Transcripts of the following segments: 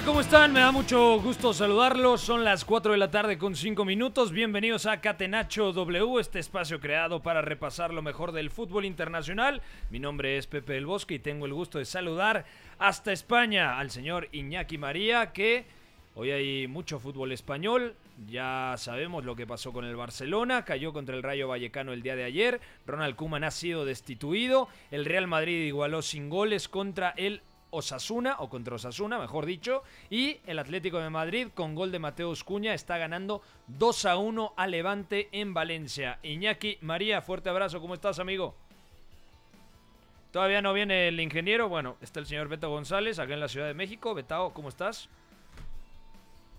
Tal? ¿Cómo están? Me da mucho gusto saludarlos. Son las 4 de la tarde con 5 minutos. Bienvenidos a Catenacho W, este espacio creado para repasar lo mejor del fútbol internacional. Mi nombre es Pepe del Bosque y tengo el gusto de saludar hasta España al señor Iñaki María, que hoy hay mucho fútbol español. Ya sabemos lo que pasó con el Barcelona, cayó contra el Rayo Vallecano el día de ayer. Ronald Koeman ha sido destituido. El Real Madrid igualó sin goles contra el Osasuna, o contra Osasuna, mejor dicho, y el Atlético de Madrid con gol de Mateus Cuña está ganando 2 a 1 a Levante en Valencia. Iñaki, María, fuerte abrazo, ¿cómo estás, amigo? Todavía no viene el ingeniero, bueno, está el señor Beto González acá en la Ciudad de México. Betao, ¿cómo estás?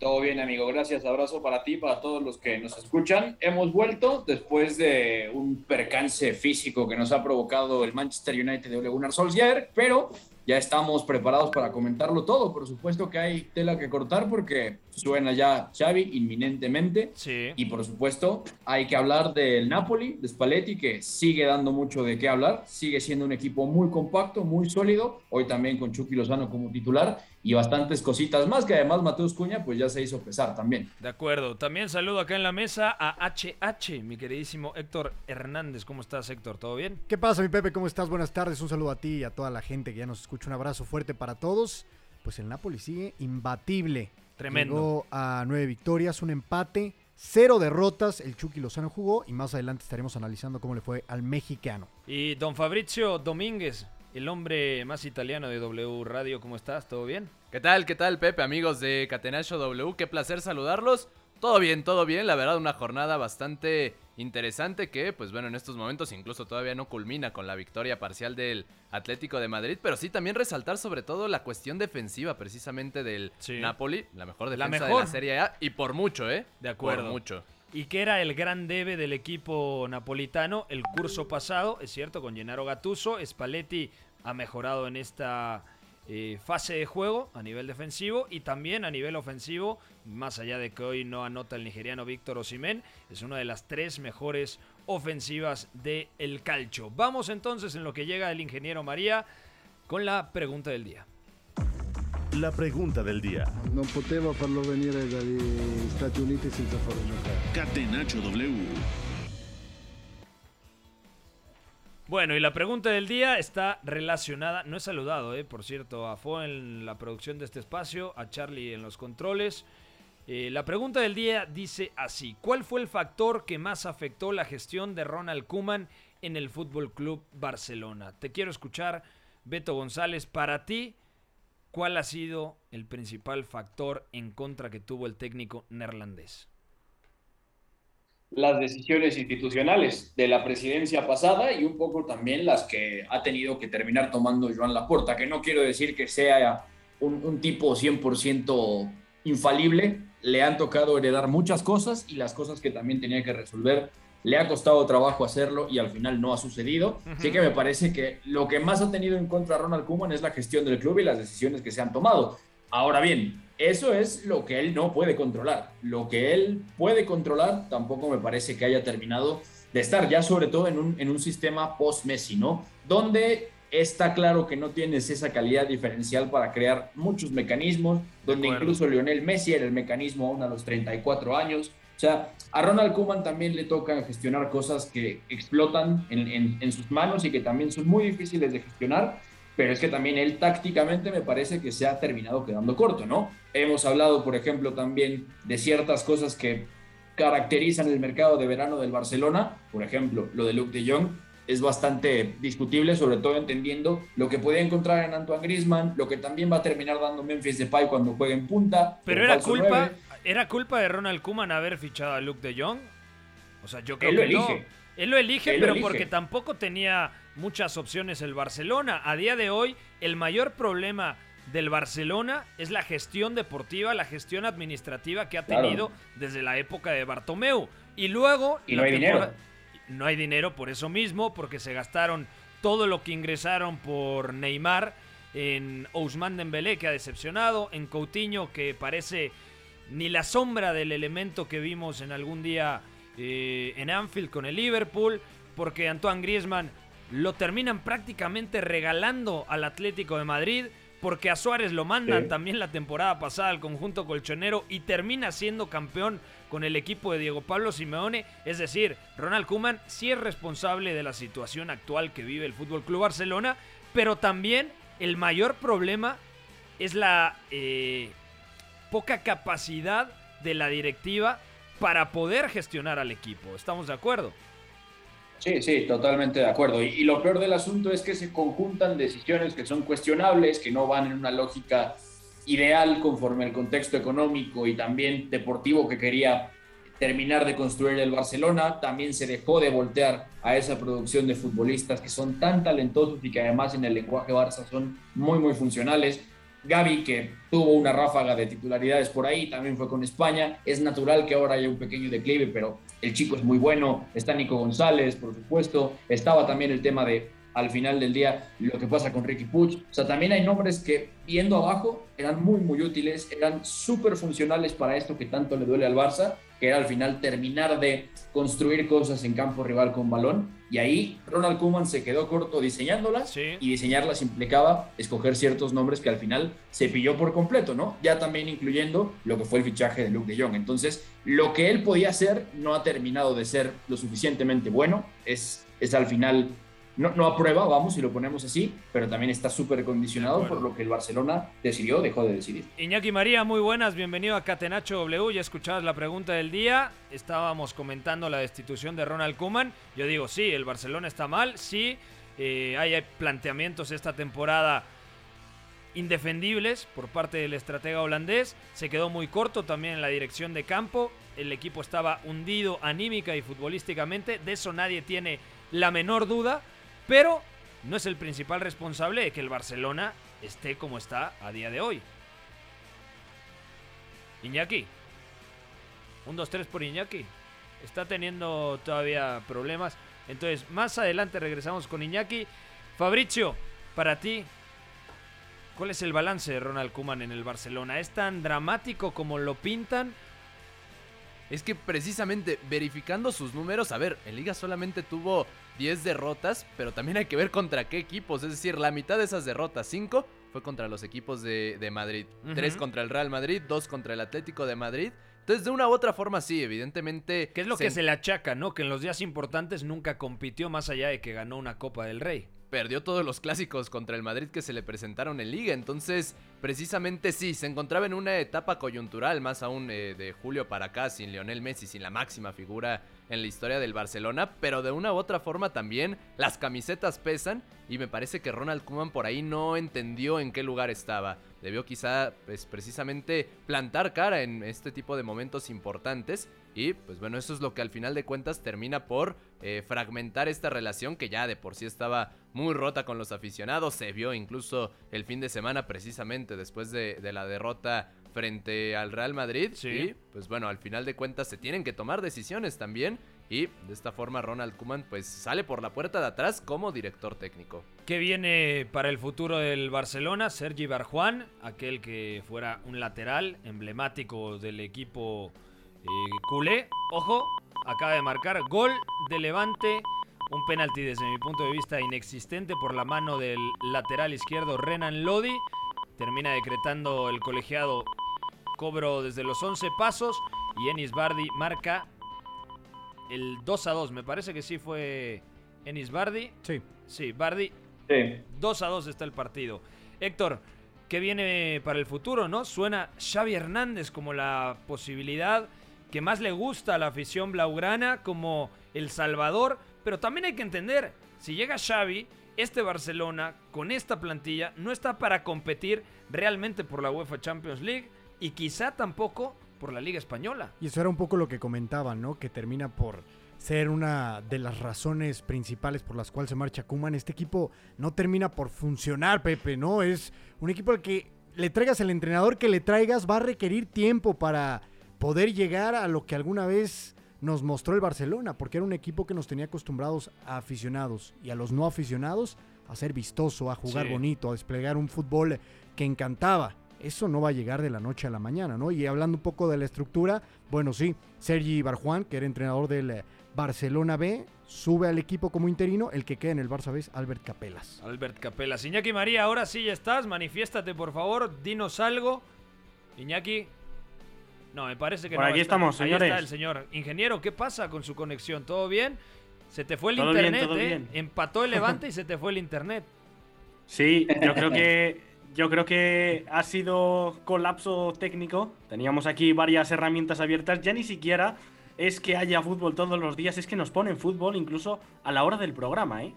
Todo bien, amigo. Gracias. Abrazo para ti, para todos los que nos escuchan. Hemos vuelto después de un percance físico que nos ha provocado el Manchester United de Ole Gunnar pero ya estamos preparados para comentarlo todo. Por supuesto que hay tela que cortar porque suena ya Xavi inminentemente. Sí. Y por supuesto hay que hablar del Napoli, de Spalletti, que sigue dando mucho de qué hablar. Sigue siendo un equipo muy compacto, muy sólido. Hoy también con Chucky Lozano como titular y bastantes cositas más que además Mateus Cuña pues ya se hizo pesar también. De acuerdo. También saludo acá en la mesa a HH, mi queridísimo Héctor Hernández. ¿Cómo estás, Héctor? ¿Todo bien? ¿Qué pasa, mi Pepe? ¿Cómo estás? Buenas tardes. Un saludo a ti y a toda la gente que ya nos escucha. Un abrazo fuerte para todos. Pues el Napoli sigue imbatible. Tremendo. Llegó a nueve victorias, un empate, cero derrotas. El Chucky Lozano jugó y más adelante estaremos analizando cómo le fue al mexicano. Y don Fabrizio Domínguez, el hombre más italiano de W Radio, ¿cómo estás? ¿Todo bien? ¿Qué tal? ¿Qué tal, Pepe? Amigos de Catenacho W, qué placer saludarlos. Todo bien, todo bien. La verdad, una jornada bastante interesante que, pues bueno, en estos momentos incluso todavía no culmina con la victoria parcial del Atlético de Madrid, pero sí también resaltar sobre todo la cuestión defensiva precisamente del Sí. Napoli, la mejor La defensa mejor. de la Serie A y por mucho, ¿eh? De acuerdo. Por mucho. Y que era el gran debe del equipo napolitano el curso pasado, es cierto, con Gennaro Gattuso. Spalletti ha mejorado en esta eh, fase de juego a nivel defensivo y también a nivel ofensivo, más allá de que hoy no anota el nigeriano Víctor Osimén, es una de las tres mejores ofensivas del el calcio. Vamos entonces en lo que llega el ingeniero María con la pregunta del día. La pregunta del día. Non poteva farlo venire dagli Stati Uniti senza farlo giocare. Catenacho W. Bueno, y la pregunta del día está relacionada, no he saludado, eh, por cierto, a Fo en la producción de este espacio, a Charlie en los controles. Eh, la pregunta del día dice así, ¿cuál fue el factor que más afectó la gestión de Ronald Koeman en el Fútbol Club Barcelona? Te quiero escuchar, Beto González, para ti, ¿cuál ha sido el principal factor en contra que tuvo el técnico neerlandés? las decisiones institucionales de la presidencia pasada y un poco también las que ha tenido que terminar tomando Joan Laporta, que no quiero decir que sea un, un tipo 100% infalible, le han tocado heredar muchas cosas y las cosas que también tenía que resolver le ha costado trabajo hacerlo y al final no ha sucedido. Así que me parece que lo que más ha tenido en contra Ronald Koeman es la gestión del club y las decisiones que se han tomado. Ahora bien, eso es lo que él no puede controlar. Lo que él puede controlar tampoco me parece que haya terminado de estar, ya sobre todo en un, en un sistema post-Messi, ¿no? Donde está claro que no tienes esa calidad diferencial para crear muchos mecanismos, donde incluso Lionel Messi era el mecanismo aún a los 34 años. O sea, a Ronald Koeman también le toca gestionar cosas que explotan en, en- en sus manos y que también son muy difíciles de gestionar. pero es que también él tácticamente me parece que se ha terminado quedando corto, ¿no? Hemos hablado, por ejemplo, también de ciertas cosas que caracterizan el mercado de verano del Barcelona, por ejemplo, lo de Luke de Jong, es bastante discutible, sobre todo entendiendo lo que podía encontrar en Antoine Griezmann, lo que también va a terminar dando Memphis Depay cuando juegue en punta. Pero era culpa, nueve. Era culpa de Ronald Koeman haber fichado a Luke de Jong. O sea, yo creo Él lo que no. elige. Él lo elige, Él lo pero elige. porque tampoco tenía muchas opciones el Barcelona. A día de hoy, el mayor problema del Barcelona es la gestión deportiva, la gestión administrativa que ha Claro. tenido desde la época de Bartomeu. Y luego... Y no hay dinero. No hay dinero por eso mismo, porque se gastaron todo lo que ingresaron por Neymar, en Ousmane Dembélé, que ha decepcionado, en Coutinho, que parece ni la sombra del elemento que vimos en algún día eh, en Anfield con el Liverpool, porque Antoine Griezmann lo terminan prácticamente regalando al Atlético de Madrid, porque a Suárez lo mandan Sí. también la temporada pasada al conjunto colchonero y termina siendo campeón con el equipo de Diego Pablo Simeone. Es decir, Ronald Koeman sí es responsable de la situación actual que vive el Fútbol Club Barcelona, pero también el mayor problema es la eh, poca capacidad de la directiva para poder gestionar al equipo. ¿Estamos de acuerdo? Sí, sí, totalmente de acuerdo. Y, y lo peor del asunto es que se conjuntan decisiones que son cuestionables, que no van en una lógica ideal conforme al contexto económico y también deportivo que quería terminar de construir el Barcelona. También se dejó de voltear a esa producción de futbolistas que son tan talentosos y que además en el lenguaje Barça son muy, muy funcionales. Gaby, que tuvo una ráfaga de titularidades por ahí, también fue con España. Es natural que ahora haya un pequeño declive, pero el chico es muy bueno. Está Nico González, por supuesto. Estaba también el tema de, al final del día, lo que pasa con Ricky Puig. O sea, también hay nombres que, viendo abajo, eran muy, muy útiles, eran súper funcionales para esto que tanto le duele al Barça, que era al final terminar de construir cosas en campo rival con balón. Y ahí Ronald Koeman se quedó corto diseñándolas Sí. y diseñarlas implicaba escoger ciertos nombres que al final se pilló por completo, ¿no? Ya también incluyendo lo que fue el fichaje de Luke de Jong. Entonces, lo que él podía hacer no ha terminado de ser lo suficientemente bueno. Es, es al final, no, no aprueba, vamos, si lo ponemos así, pero también está súper condicionado por lo que el Barcelona decidió, dejó de decidir. Iñaki María, muy buenas, bienvenido a Catenacho W. Ya escuchabas la pregunta del día. Estábamos comentando la destitución de Ronald Koeman. Yo digo, sí, el Barcelona está mal, sí, eh, hay planteamientos esta temporada indefendibles por parte del estratega holandés. Se quedó muy corto también en la dirección de campo. El equipo estaba hundido anímica y futbolísticamente. De eso nadie tiene la menor duda. Pero no es el principal responsable de que el Barcelona esté como está a día de hoy. Iñaki. Un 2-3 por Iñaki. Está teniendo todavía problemas. Entonces, más adelante regresamos con Iñaki. Fabricio, para ti, ¿cuál es el balance de Ronald Koeman en el Barcelona? ¿Es tan dramático como lo pintan? Es que precisamente verificando sus números, a ver, en liga solamente tuvo 10 derrotas, pero también hay que ver contra qué equipos. Es decir, la mitad de esas derrotas, 5, fue contra los equipos de, de Madrid. Ujú. 3 contra el Real Madrid, 2 contra el Atlético de Madrid. Entonces, de una u otra forma, sí, evidentemente. ¿Qué es lo que se le achaca, no? Que en los días importantes nunca compitió más allá de que ganó una Copa del Rey. perdió todos los clásicos contra el Madrid que se le presentaron en liga. Entonces, precisamente sí, se encontraba en una etapa coyuntural, más aún eh, de julio para acá, sin Lionel Messi, sin la máxima figura en la historia del Barcelona. Pero de una u otra forma también las camisetas pesan y me parece que Ronald Koeman por ahí no entendió en qué lugar estaba. Debió quizá, pues precisamente, plantar cara en este tipo de momentos importantes. Y pues bueno, eso es lo que al final de cuentas termina por eh, fragmentar esta relación que ya de por sí estaba muy rota con los aficionados. Se vio incluso el fin de semana precisamente después de, de la derrota frente al Real Madrid. Sí. Y pues bueno, al final de cuentas se tienen que tomar decisiones también. Y de esta forma Ronald Koeman pues sale por la puerta de atrás como director técnico. ¿Qué viene para el futuro del Barcelona? Sergi Barjuan, aquel que fuera un lateral emblemático del equipo eh, culé. Ojo, acaba de marcar gol de Levante. Un penalti desde mi punto de vista inexistente por la mano del lateral izquierdo Renan Lodi. Termina decretando el colegiado cobro desde los 11 pasos. Y Enis Bardi marca el 2 a 2. Me parece que sí fue Enis Bardi. Sí. Sí, Bardi. Sí. 2 a 2 está el partido. Héctor, ¿qué viene para el futuro, no? Suena Xavi Hernández como la posibilidad que más le gusta a la afición blaugrana, como El Salvador, pero también hay que entender, si llega Xavi, este Barcelona con esta plantilla no está para competir realmente por la UEFA Champions League y quizá tampoco por la Liga Española. Y eso era un poco lo que comentaban, ¿no? Que termina por ser una de las razones principales por las cuales se marcha Kuman. Este equipo no termina por funcionar, Pepe, ¿no? Es un equipo al que le traigas el entrenador que le traigas va a requerir tiempo para poder llegar a lo que alguna vez nos mostró el Barcelona, porque era un equipo que nos tenía acostumbrados a aficionados y a los no aficionados a ser vistoso, a jugar Sí. bonito, a desplegar un fútbol que encantaba. Eso no va a llegar de la noche a la mañana, ¿no? Y hablando un poco de la estructura, bueno, sí, Sergi Barjuan, que era entrenador del eh, Barcelona B, sube al equipo como interino, el que queda en el Barça B es Albert Capelas. Albert Capela. Iñaki María, ahora sí ya estás, manifiéstate por favor, dinos algo. Iñaki. No, me parece que Por no. aquí estamos, Ahí señores. está el señor. Ingeniero, ¿qué pasa con su conexión? ¿Todo bien? Se te fue el Todo bien, internet, todo ¿eh? bien. Empató el Levante y se te fue el internet. Sí, yo creo que yo creo que ha sido colapso técnico. Teníamos aquí varias herramientas abiertas. Ya ni siquiera es que haya fútbol todos los días, es que nos ponen fútbol incluso a la hora del programa, ¿eh?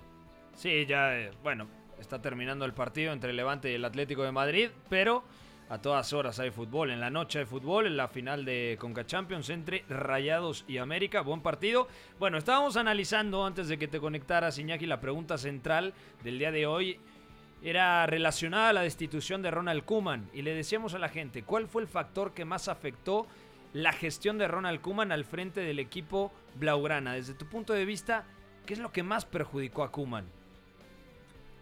Sí, ya, eh, bueno, está terminando el partido entre Levante y el Atlético de Madrid, pero a todas horas hay fútbol. En la noche hay fútbol, en la final de Conca Champions entre Rayados y América. Buen partido. Bueno, estábamos analizando antes de que te conectaras, Iñaki, la pregunta central del día de hoy era relacionada a la destitución de Ronald Kuman y le decíamos a la gente, ¿cuál fue el factor que más afectó la gestión de Ronald Kuman al frente del equipo Blaugrana? Desde tu punto de vista, ¿qué es lo que más perjudicó a Kuman?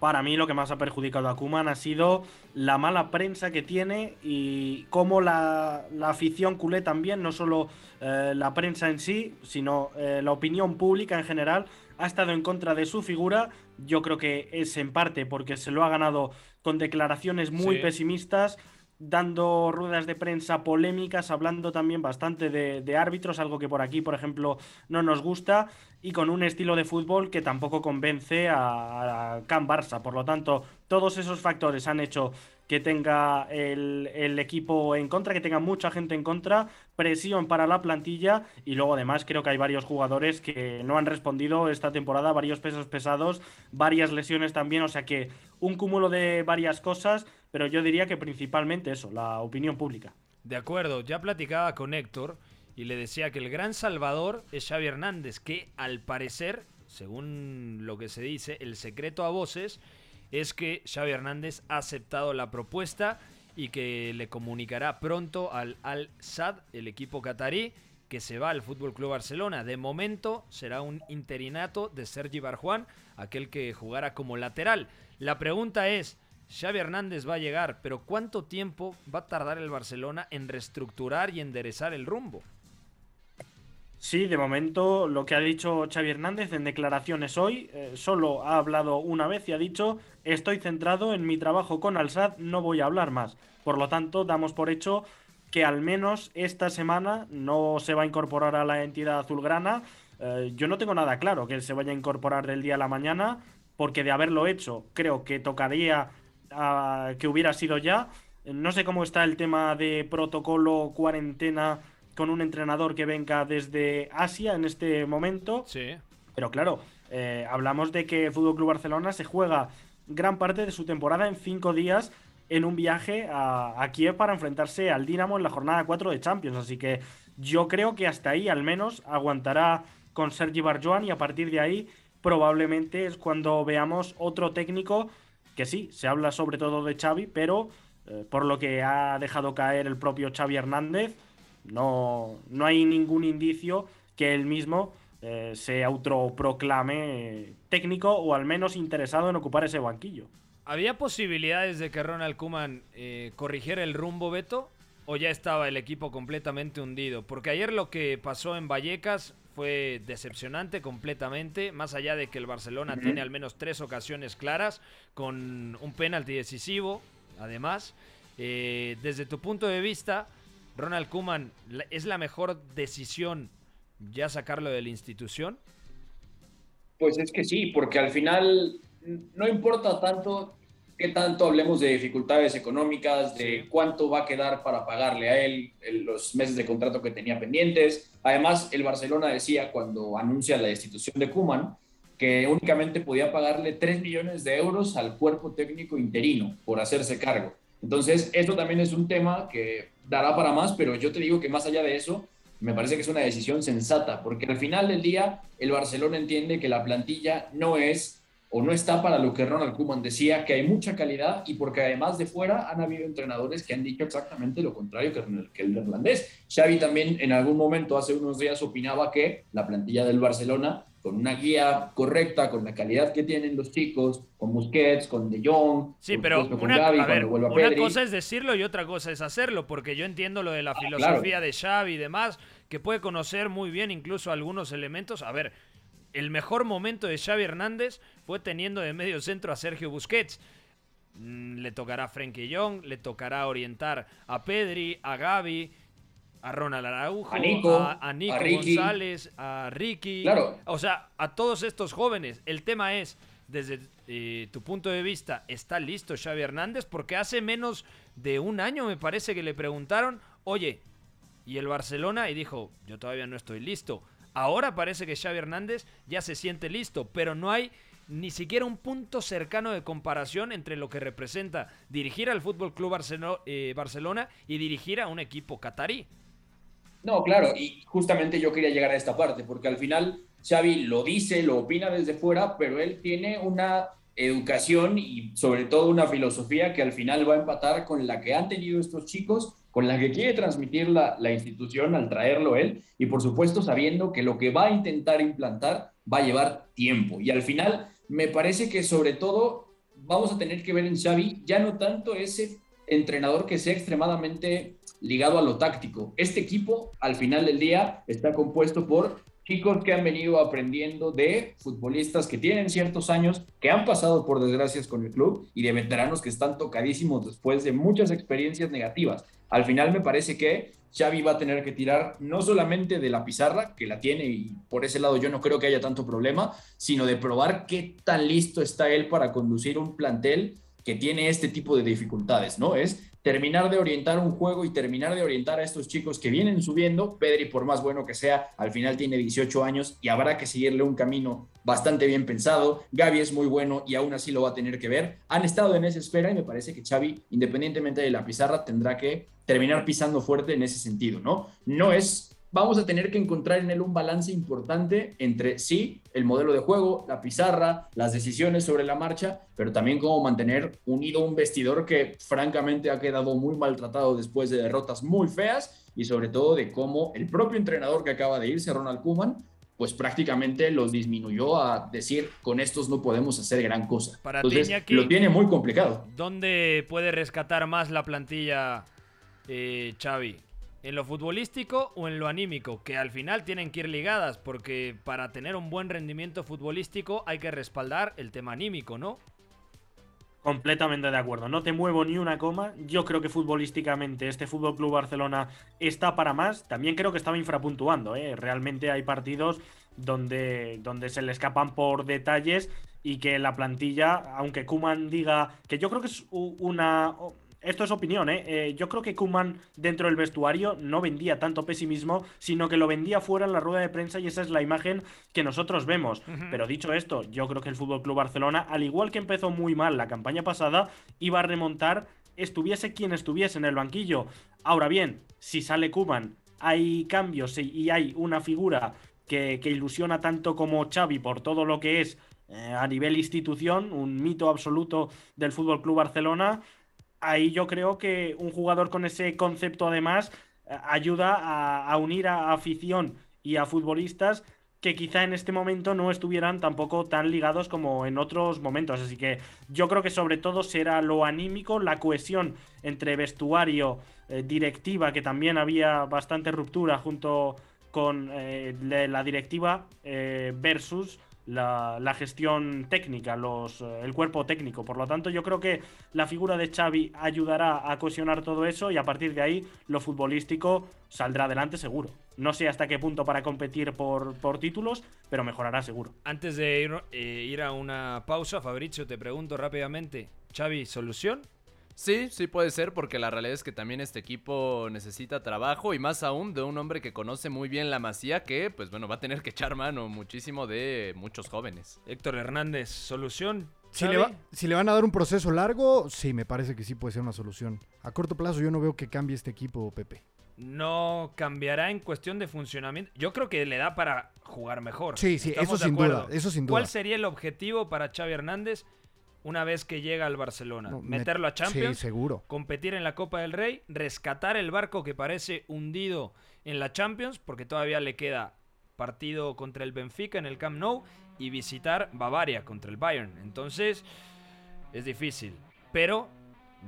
Para mí lo que más ha perjudicado a Kuman ha sido la mala prensa que tiene y cómo la, la afición culé también, no solo eh, la prensa en sí, sino eh, la opinión pública en general, ha estado en contra de su figura. Yo creo que es en parte porque se lo ha ganado con declaraciones muy Sí. pesimistas, dando ruedas de prensa polémicas, hablando también bastante de, de árbitros, algo que por aquí, por ejemplo, no nos gusta, y con un estilo de fútbol que tampoco convence a, a Can Barça. Por lo tanto, todos esos factores han hecho que tenga el, el equipo en contra, que tenga mucha gente en contra, presión para la plantilla y luego además creo que hay varios jugadores que no han respondido esta temporada, varios pesos pesados, varias lesiones también, o sea que un cúmulo de varias cosas, pero yo diría que principalmente eso, la opinión pública. De acuerdo, ya platicaba con Héctor y le decía que el gran salvador es Xavi Hernández, que al parecer, según lo que se dice, el secreto a voces es que Xavi Hernández ha aceptado la propuesta y que le comunicará pronto al Al Sadd, el equipo catarí, que se va al Fútbol Club Barcelona. De momento será un interinato de Sergi Barjuan, aquel que jugará como lateral. La pregunta es, Xavi Hernández va a llegar, pero ¿cuánto tiempo va a tardar el Barcelona en reestructurar y enderezar el rumbo? Sí, de momento lo que ha dicho Xavi Hernández en declaraciones hoy, eh, solo ha hablado una vez y ha dicho estoy centrado en mi trabajo con Alsad, no voy a hablar más. Por lo tanto, damos por hecho que al menos esta semana no se va a incorporar a la entidad azulgrana. Eh, yo no tengo nada claro que se vaya a incorporar del día a la mañana, porque de haberlo hecho creo que tocaría ah, que hubiera sido ya. No sé cómo está el tema de protocolo, cuarentena con un entrenador que venga desde Asia en este momento. Sí. Pero claro, eh, hablamos de que Fútbol Club Barcelona se juega gran parte de su temporada en cinco días en un viaje a, a Kiev para enfrentarse al Dinamo en la jornada 4 de Champions. Así que yo creo que hasta ahí al menos aguantará con Sergi Barjoan y a partir de ahí probablemente es cuando veamos otro técnico que sí, se habla sobre todo de Xavi, pero eh, por lo que ha dejado caer el propio Xavi Hernández, no, no hay ningún indicio que él mismo eh, se autoproclame eh, técnico o al menos interesado en ocupar ese banquillo. ¿Había posibilidades de que Ronald Koeman eh, corrigiera el rumbo, Beto? ¿O ya estaba el equipo completamente hundido? Porque ayer lo que pasó en Vallecas fue decepcionante completamente, más allá de que el Barcelona tiene al menos tres ocasiones claras, con un penalti decisivo, además. Eh, desde tu punto de vista, Ronald Koeman, ¿la- ¿es la mejor decisión ya sacarlo de la institución? Pues es que sí, porque al final no importa tanto qué tanto hablemos de dificultades económicas, de cuánto va a quedar para pagarle a él los meses de contrato que tenía pendientes. Además, el Barcelona decía cuando anuncia la destitución de Kuman que únicamente podía pagarle 3 millones de euros al cuerpo técnico interino por hacerse cargo. Entonces, esto también es un tema que dará para más, pero yo te digo que más allá de eso, me parece que es una decisión sensata, porque al final del día el Barcelona entiende que la plantilla no es o no está para lo que Ronald Koeman decía, que hay mucha calidad y porque además de fuera han habido entrenadores que han dicho exactamente lo contrario que el irlandés. Xavi también en algún momento hace unos días opinaba que la plantilla del Barcelona con una guía correcta, con la calidad que tienen los chicos, con Busquets, con De Jong, sí, pero una, a ver, una cosa es decirlo y otra cosa es hacerlo, porque yo entiendo lo de la ah, filosofía de Xavi y demás, que puede conocer muy bien incluso algunos elementos. A ver, el mejor momento de Xavi Hernández fue teniendo de medio centro a Sergio Busquets. Mm, le tocará a Frenkie Young, le tocará orientar a Pedri, a Gaby, a Ronald Araujo, a Nico, González, a Ricky. Claro. O sea, a todos estos jóvenes. El tema es, desde eh, tu punto de vista, ¿está listo Xavi Hernández? Porque hace menos de un año me parece que le preguntaron, oye, ¿y el Barcelona? Y dijo, yo todavía no estoy listo. Ahora parece que Xavi Hernández ya se siente listo, pero no hay ni siquiera un punto cercano de comparación entre lo que representa dirigir al Fútbol Club eh, Barcelona y dirigir a un equipo catarí. No, claro, y justamente yo quería llegar a esta parte, porque al final Xavi lo dice, lo opina desde fuera, pero él tiene una educación y sobre todo una filosofía que al final va a empatar con la que han tenido estos chicos, con la que quiere transmitir la, la institución al traerlo él, y por supuesto sabiendo que lo que va a intentar implantar va a llevar tiempo. Y al final me parece que sobre todo vamos a tener que ver en Xavi ya no tanto ese entrenador que sea extremadamente ligado a lo táctico. Este equipo, al final del día, está compuesto por chicos que han venido aprendiendo de futbolistas que tienen ciertos años, que han pasado por desgracias con el club y de veteranos que están tocadísimos después de muchas experiencias negativas. Al final me parece que Xavi va a tener que tirar no solamente de la pizarra, que la tiene y por ese lado yo no creo que haya tanto problema, sino de probar qué tan listo está él para conducir un plantel que tiene este tipo de dificultades, ¿no? Es terminar de orientar un juego y terminar de orientar a estos chicos que vienen subiendo. Pedri, por más bueno que sea, al final tiene 18 años y habrá que seguirle un camino bastante bien pensado. Gaby es muy bueno y aún así lo va a tener que ver. Han estado en esa espera y me parece que Xavi, independientemente de la pizarra, tendrá que terminar pisando fuerte en ese sentido, ¿no? No es vamos a tener que encontrar en él un balance importante entre sí, el modelo de juego, la pizarra, las decisiones sobre la marcha, pero también cómo mantener unido un vestidor que francamente ha quedado muy maltratado después de derrotas muy feas y sobre todo de cómo el propio entrenador que acaba de irse, Ronald Koeman, pues prácticamente los disminuyó a decir con estos no podemos hacer gran cosa. Para Entonces, lo tiene muy complicado. ¿Dónde puede rescatar más la plantilla eh, Xavi? ¿En lo futbolístico o en lo anímico? Que al final tienen que ir ligadas, porque para tener un buen rendimiento futbolístico hay que respaldar el tema anímico, ¿no? Completamente de acuerdo, no te muevo ni una coma. Yo creo que futbolísticamente este Fútbol Club Barcelona está para más. También creo que estaba infrapuntuando. ¿eh? Realmente hay partidos donde, donde se le escapan por detalles y que la plantilla, aunque Kuman diga que yo creo que es una esto es opinión, ¿eh? ¿eh? Yo creo que Kuman dentro del vestuario no vendía tanto pesimismo, sino que lo vendía fuera en la rueda de prensa y esa es la imagen que nosotros vemos. Pero dicho esto, yo creo que el Fútbol Club Barcelona, al igual que empezó muy mal la campaña pasada, iba a remontar, estuviese quien estuviese en el banquillo. Ahora bien, si sale Kuman, hay cambios y hay una figura que, ilusiona tanto como Xavi por todo lo que es eh, a nivel institución, un mito absoluto del Fútbol Club Barcelona ahí yo creo que un jugador con ese concepto además eh, ayuda a, unir a afición y a futbolistas que quizá en este momento no estuvieran tampoco tan ligados como en otros momentos. Así que yo creo que sobre todo será lo anímico, la cohesión entre vestuario, eh, directiva, que también había bastante ruptura junto con eh, la directiva versus la, la gestión técnica, los, eh, el cuerpo técnico. Por lo tanto, yo creo que la figura de Xavi ayudará a cohesionar todo eso y a partir de ahí lo futbolístico saldrá adelante seguro. No sé hasta qué punto para competir por, por títulos, pero mejorará seguro. Antes de ir, eh, ir a una pausa, Fabricio, te pregunto rápidamente, Xavi, ¿solución? Sí, sí puede ser, porque la realidad es que también este equipo necesita trabajo y más aún de un hombre que conoce muy bien la masía, que pues bueno, va a tener que echar mano muchísimo de muchos jóvenes. Héctor Hernández, ¿solución? Si le, va- si le van a dar un proceso largo, sí, me parece que sí puede ser una solución. A corto plazo yo no veo que cambie este equipo, Pepe. No cambiará en cuestión de funcionamiento. Yo creo que le da para jugar mejor. Sí, sí, ¿Estamos eso sin duda, eso sin duda. ¿Cuál sería el objetivo para Xavi Hernández una vez que llega al Barcelona? No, ¿Meterlo a Champions? Sí, seguro. competir en la Copa del Rey, rescatar el barco que parece hundido en la Champions, porque todavía le queda partido contra el Benfica en el Camp Nou y visitar Bavaria contra el Bayern. Entonces, es difícil. Pero,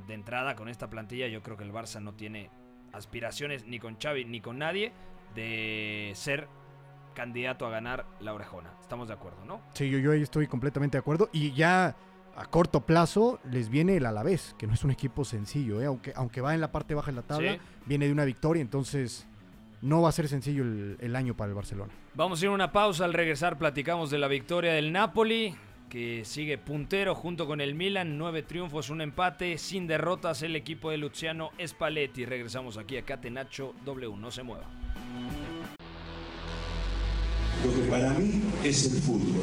de entrada, con esta plantilla, yo creo que el Barça no tiene aspiraciones ni con Xavi ni con nadie de ser candidato a ganar la orejona. Estamos de acuerdo, ¿no? Sí, yo, yo ahí estoy completamente de acuerdo. Y ya a corto plazo les viene el Alavés, que no es un equipo sencillo, ¿eh? aunque, aunque va en la parte baja de la tabla, Sí. viene de una victoria, entonces no va a ser sencillo el, el año para el Barcelona. Vamos a ir a una pausa. Al regresar platicamos de la victoria del Napoli, que sigue puntero junto con el Milan. Nueve triunfos, un empate, sin derrotas el equipo de Luciano Spalletti. Regresamos aquí a Catenacho W. No se mueva. Lo que para mí es el fútbol.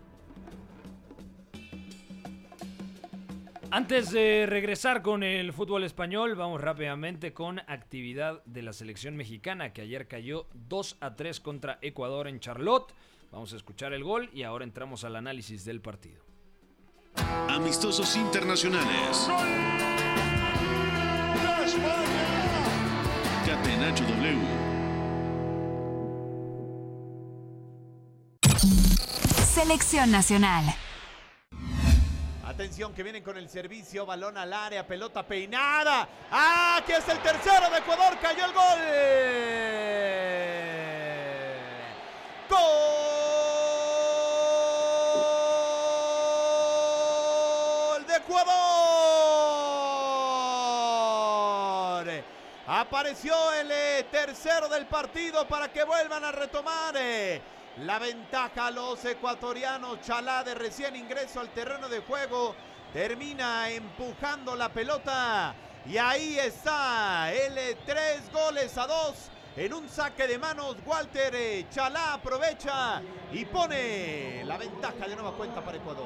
Antes de regresar con el fútbol español, vamos rápidamente con actividad de la selección mexicana que ayer cayó 2 a 3 contra Ecuador en Charlotte. Vamos a escuchar el gol y ahora entramos al análisis del partido. Amistosos internacionales. Catenacho W. Selección Nacional. Atención que vienen con el servicio, balón al área, pelota peinada. ¡Ah! Aquí es el tercero de Ecuador, cayó el gol. ¡Gol de Ecuador! Apareció el eh, tercero del partido para que vuelvan a retomar eh, la ventaja a los ecuatorianos. Chalá de recién ingreso al terreno de juego termina empujando la pelota y ahí está el tres goles a dos en un saque de manos. Walter eh, Chalá aprovecha y pone la ventaja de nueva cuenta para Ecuador.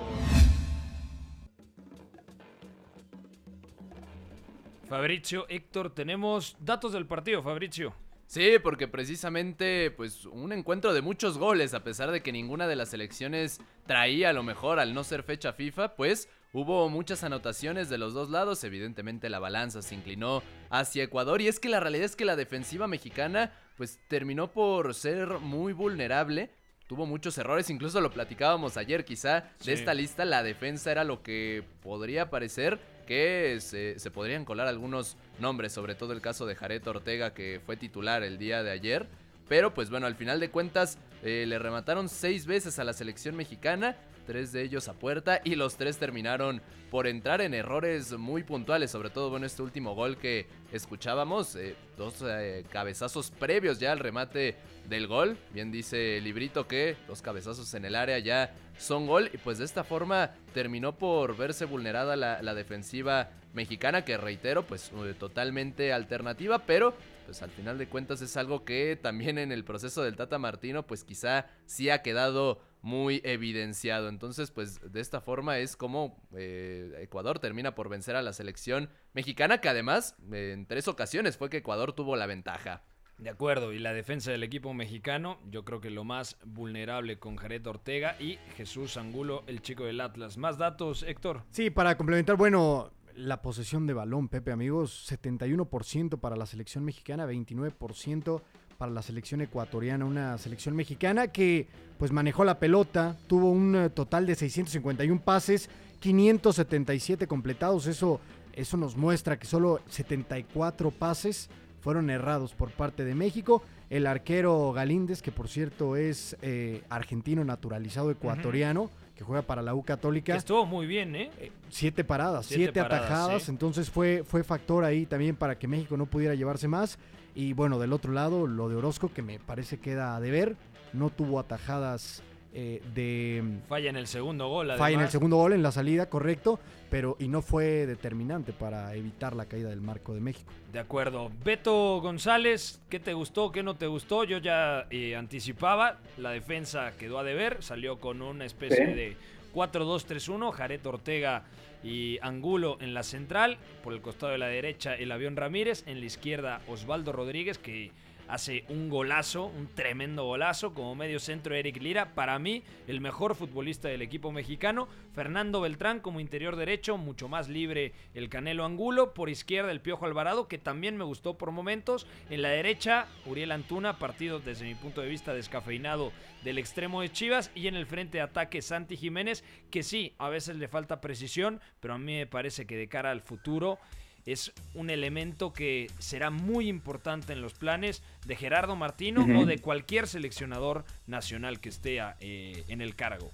Fabricio, Héctor, tenemos datos del partido, Fabricio. Sí, porque precisamente, pues, un encuentro de muchos goles, a pesar de que ninguna de las selecciones traía a lo mejor al no ser fecha FIFA, pues hubo muchas anotaciones de los dos lados. Evidentemente la balanza se inclinó hacia Ecuador. Y es que la realidad es que la defensiva mexicana, pues, terminó por ser muy vulnerable. Tuvo muchos errores, incluso lo platicábamos ayer, quizá de esta lista la defensa era lo que podría parecer que se, se podrían colar algunos nombres, sobre todo el caso de Jared Ortega que fue titular el día de ayer. Pero pues bueno, al final de cuentas eh, le remataron seis veces a la selección mexicana, tres de ellos a puerta y los tres terminaron por entrar en errores muy puntuales, sobre todo bueno este último gol que escuchábamos, eh, dos eh, cabezazos previos ya al remate del gol, bien dice librito que los cabezazos en el área ya son gol y pues de esta forma terminó por verse vulnerada la, la defensiva mexicana que reitero pues eh, totalmente alternativa pero pues al final de cuentas es algo que también en el proceso del Tata Martino pues quizá sí ha quedado muy evidenciado entonces pues de esta forma es como eh, Ecuador termina por vencer a la selección mexicana que además eh, en tres ocasiones fue que Ecuador tuvo la ventaja De acuerdo, y la defensa del equipo mexicano, yo creo que lo más vulnerable con Jared Ortega y Jesús Angulo, el chico del Atlas. Más datos, Héctor. Sí, para complementar, bueno, la posesión de balón, Pepe, amigos. 71% para la selección mexicana, 29% para la selección ecuatoriana. Una selección mexicana que pues manejó la pelota, tuvo un eh, total de 651 pases, 577 completados. Eso, eso nos muestra que solo 74 pases fueron errados por parte de México. El arquero Galíndez, que por cierto es eh, argentino naturalizado ecuatoriano, que juega para la U Católica. Que estuvo muy bien, ¿eh? siete paradas, siete, atajadas. Entonces fue, fue factor ahí también para que México no pudiera llevarse más. Y bueno, del otro lado, lo de Orozco, que me parece queda a deber. No tuvo atajadas eh, de... Falla en el segundo gol. Además. Falla en el segundo gol, en la salida, correcto, pero y no fue determinante para evitar la caída del marco de México. De acuerdo. Beto González, ¿qué te gustó, qué no te gustó? Yo ya eh, anticipaba, la defensa quedó a deber, salió con una especie de 4-2-3-1, Jared Ortega y Angulo en la central, por el costado de la derecha el avión Ramírez, en la izquierda Osvaldo Rodríguez, que hace un golazo, un tremendo golazo como medio centro Eric Lira, para mí el mejor futbolista del equipo mexicano, Fernando Beltrán como interior derecho, mucho más libre el Canelo Angulo, por izquierda el Piojo Alvarado, que también me gustó por momentos, en la derecha Uriel Antuna, partido desde mi punto de vista descafeinado del extremo de Chivas. Y en el frente de ataque Santi Jiménez, que sí, a veces le falta precisión, pero a mí me parece que de cara al futuro es un elemento que será muy importante en los planes de Gerardo Martino o de cualquier seleccionador nacional que esté eh, en el cargo.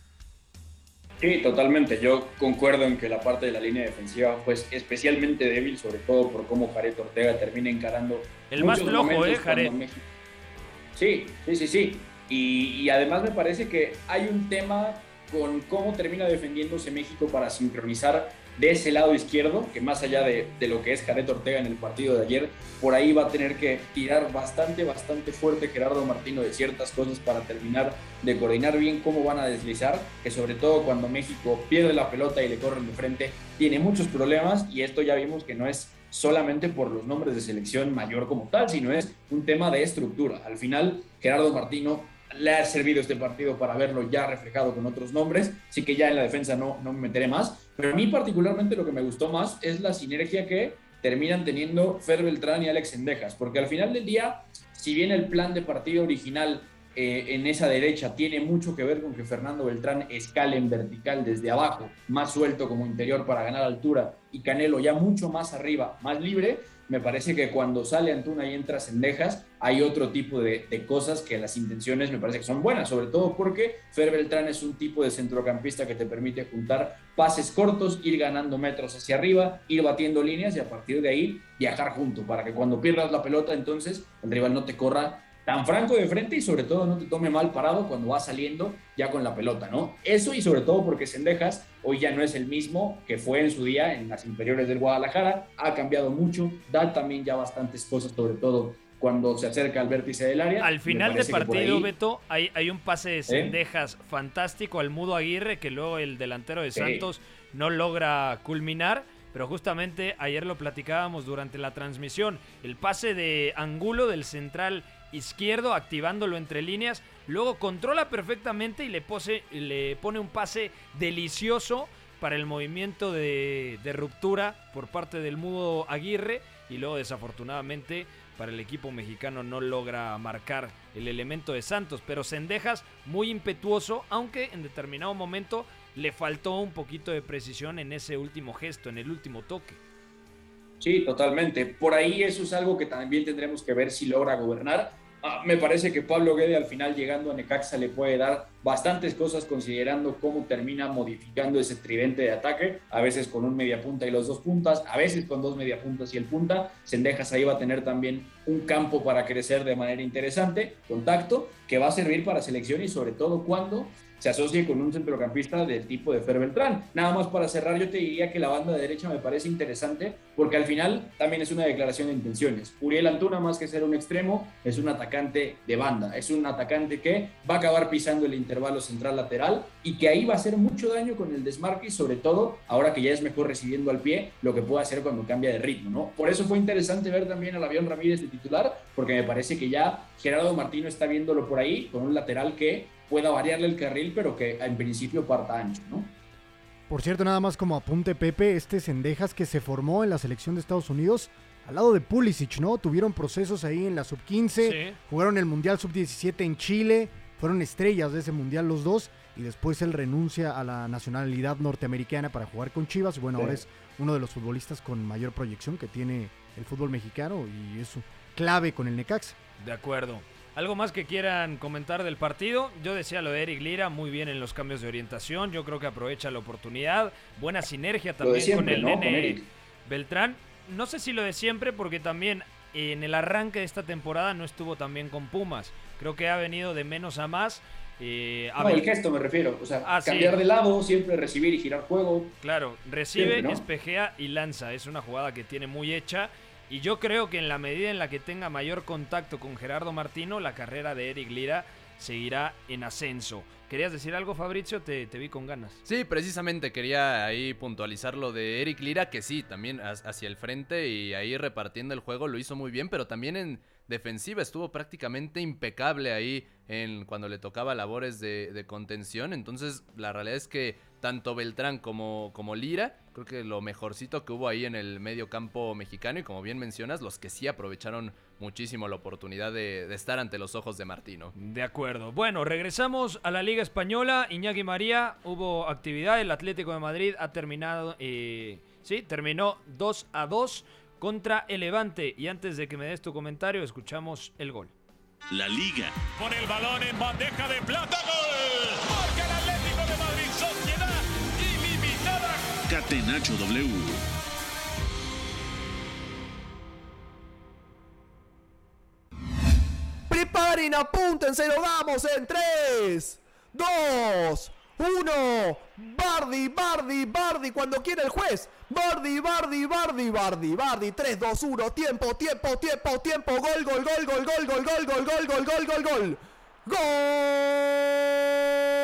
Sí, totalmente. Yo concuerdo en que la parte de la línea defensiva fue especialmente débil, sobre todo por cómo Jared Ortega termina encarando. El más flojo, ¿eh, Jared? Sí, sí, sí, sí. y además me parece que hay un tema con cómo termina defendiéndose México para sincronizar de ese lado izquierdo, que más allá de, lo que es Jared Ortega en el partido de ayer, por ahí va a tener que tirar bastante, bastante fuerte Gerardo Martino de ciertas cosas para terminar de coordinar bien cómo van a deslizar, que sobre todo cuando México pierde la pelota y le corren de frente, tiene muchos problemas y esto ya vimos que no es solamente por los nombres de selección mayor como tal, sino es un tema de estructura. Al final, Gerardo Martino le ha servido este partido para verlo ya reflejado con otros nombres, así que ya en la defensa no, no me meteré más, pero a mí particularmente lo que me gustó más es la sinergia que terminan teniendo Fer Beltrán y Alex Endejas, porque al final del día, si bien el plan de partido original eh, en esa derecha tiene mucho que ver con que Fernando Beltrán escale en vertical desde abajo, más suelto como interior para ganar altura, y Canelo ya mucho más arriba, más libre, me parece que cuando sale Antuna y entra Cendejas, hay otro tipo de, cosas que las intenciones me parece que son buenas, sobre todo porque Fer Beltrán es un tipo de centrocampista que te permite juntar pases cortos, ir ganando metros hacia arriba, ir batiendo líneas y a partir de ahí viajar junto, para que cuando pierdas la pelota entonces el rival no te corra tan franco de frente y sobre todo no te tome mal parado cuando va saliendo ya con la pelota, ¿no? Eso y sobre todo porque Sendejas hoy ya no es el mismo que fue en su día en las inferiores del Guadalajara, ha cambiado mucho, da también ya bastantes cosas, sobre todo cuando se acerca al vértice del área. Al final del partido, Beto, hay, hay, un pase de Sendejas fantástico al Mudo Aguirre que luego el delantero de Santos no logra culminar. Pero justamente ayer lo platicábamos durante la transmisión. El pase de Angulo del central izquierdo, activándolo entre líneas. Luego controla perfectamente y le, le pone un pase delicioso para el movimiento de, ruptura por parte del mudo Aguirre. Y luego desafortunadamente para el equipo mexicano no logra marcar el elemento de Santos. Pero Sendejas muy impetuoso, aunque en determinado momento le faltó un poquito de precisión en ese último gesto, en el último toque. Sí, totalmente. Por ahí eso es algo que también tendremos que ver si logra gobernar. Ah, me parece que Pablo Guede al final llegando a Necaxa le puede dar bastantes cosas considerando cómo termina modificando ese tridente de ataque, a veces con un media punta y los dos puntas, a veces con dos media puntas y el punta. Sendejas ahí va a tener también un campo para crecer de manera interesante, contacto, que va a servir para selección y sobre todo cuando se asocie con un centrocampista del tipo de Fer Beltrán. Nada más para cerrar, yo te diría que la banda de derecha me parece interesante porque al final también es una declaración de intenciones. Uriel Antuna, más que ser un extremo, es un atacante de banda, es un atacante que va a acabar pisando el intervalo central lateral y que ahí va a hacer mucho daño con el desmarque y sobre todo ahora que ya es mejor recibiendo al pie lo que puede hacer cuando cambia de ritmo, ¿no? Por eso fue interesante ver también al avión Ramírez de titular porque me parece que ya Gerardo Martino está viéndolo por ahí con un lateral que pueda variarle el carril, pero que en principio parta ancho, ¿no? Por cierto, nada más como apunte Pepe, este Sendejas que se formó en la selección de Estados Unidos al lado de Pulisic, ¿no? Tuvieron procesos ahí en la sub-15, Sí. jugaron el Mundial sub-17 en Chile, fueron estrellas de ese Mundial los dos y después él renuncia a la nacionalidad norteamericana para jugar con Chivas. Bueno, Sí. ahora es uno de los futbolistas con mayor proyección que tiene el fútbol mexicano y es clave con el Necaxa. De acuerdo. ¿Algo más que quieran comentar del partido? Yo decía lo de Eric Lira, muy bien en los cambios de orientación. Yo creo que aprovecha la oportunidad. Buena sinergia también siempre, con el ¿no? Nene. Beltrán. No sé si lo de siempre, porque también en el arranque de esta temporada no estuvo tan bien con Pumas. Creo que ha venido de menos a más. Eh, a No, el gesto me refiero. O sea, Ah, sí. cambiar de lado, siempre recibir y girar juego. Claro, recibe, Siempre, ¿no? espejea y lanza. Es una jugada que tiene muy hecha. Y yo creo que en la medida en la que tenga mayor contacto con Gerardo Martino, la carrera de Eric Lira seguirá en ascenso. ¿Querías decir algo, Fabrizio? Te, vi con ganas. Sí, precisamente quería ahí puntualizar lo de Eric Lira, que sí, también hacia el frente y ahí repartiendo el juego lo hizo muy bien, pero también en defensiva estuvo prácticamente impecable ahí en cuando le tocaba labores de, de contención. Entonces, la realidad es que tanto Beltrán como, como Lira, creo que lo mejorcito que hubo ahí en el medio campo mexicano y como bien mencionas, los que sí aprovecharon muchísimo la oportunidad de, de estar ante los ojos de Martino. De acuerdo. Bueno, regresamos a la Liga Española. Iñaki María, hubo actividad. El Atlético de Madrid ha terminado, eh, sí, terminó 2 a 2 contra el Levante. Y antes de que me des tu comentario, escuchamos el gol. La Liga. Con el balón en bandeja de plata. ¡Gol! Ilimitada. Catenacho W. Preparen, apúntense, lo damos en 3, 2, 1. Bardi, Bardi, Bardi, cuando quiera el juez. Bardi, Bardi, Bardi, Bardi, Bardi. 3, 2, 1. Tiempo, tiempo, tiempo, tiempo. Gol, gol, gol, gol, gol, gol, gol, gol, gol, gol, gol, gol, gol. Gol.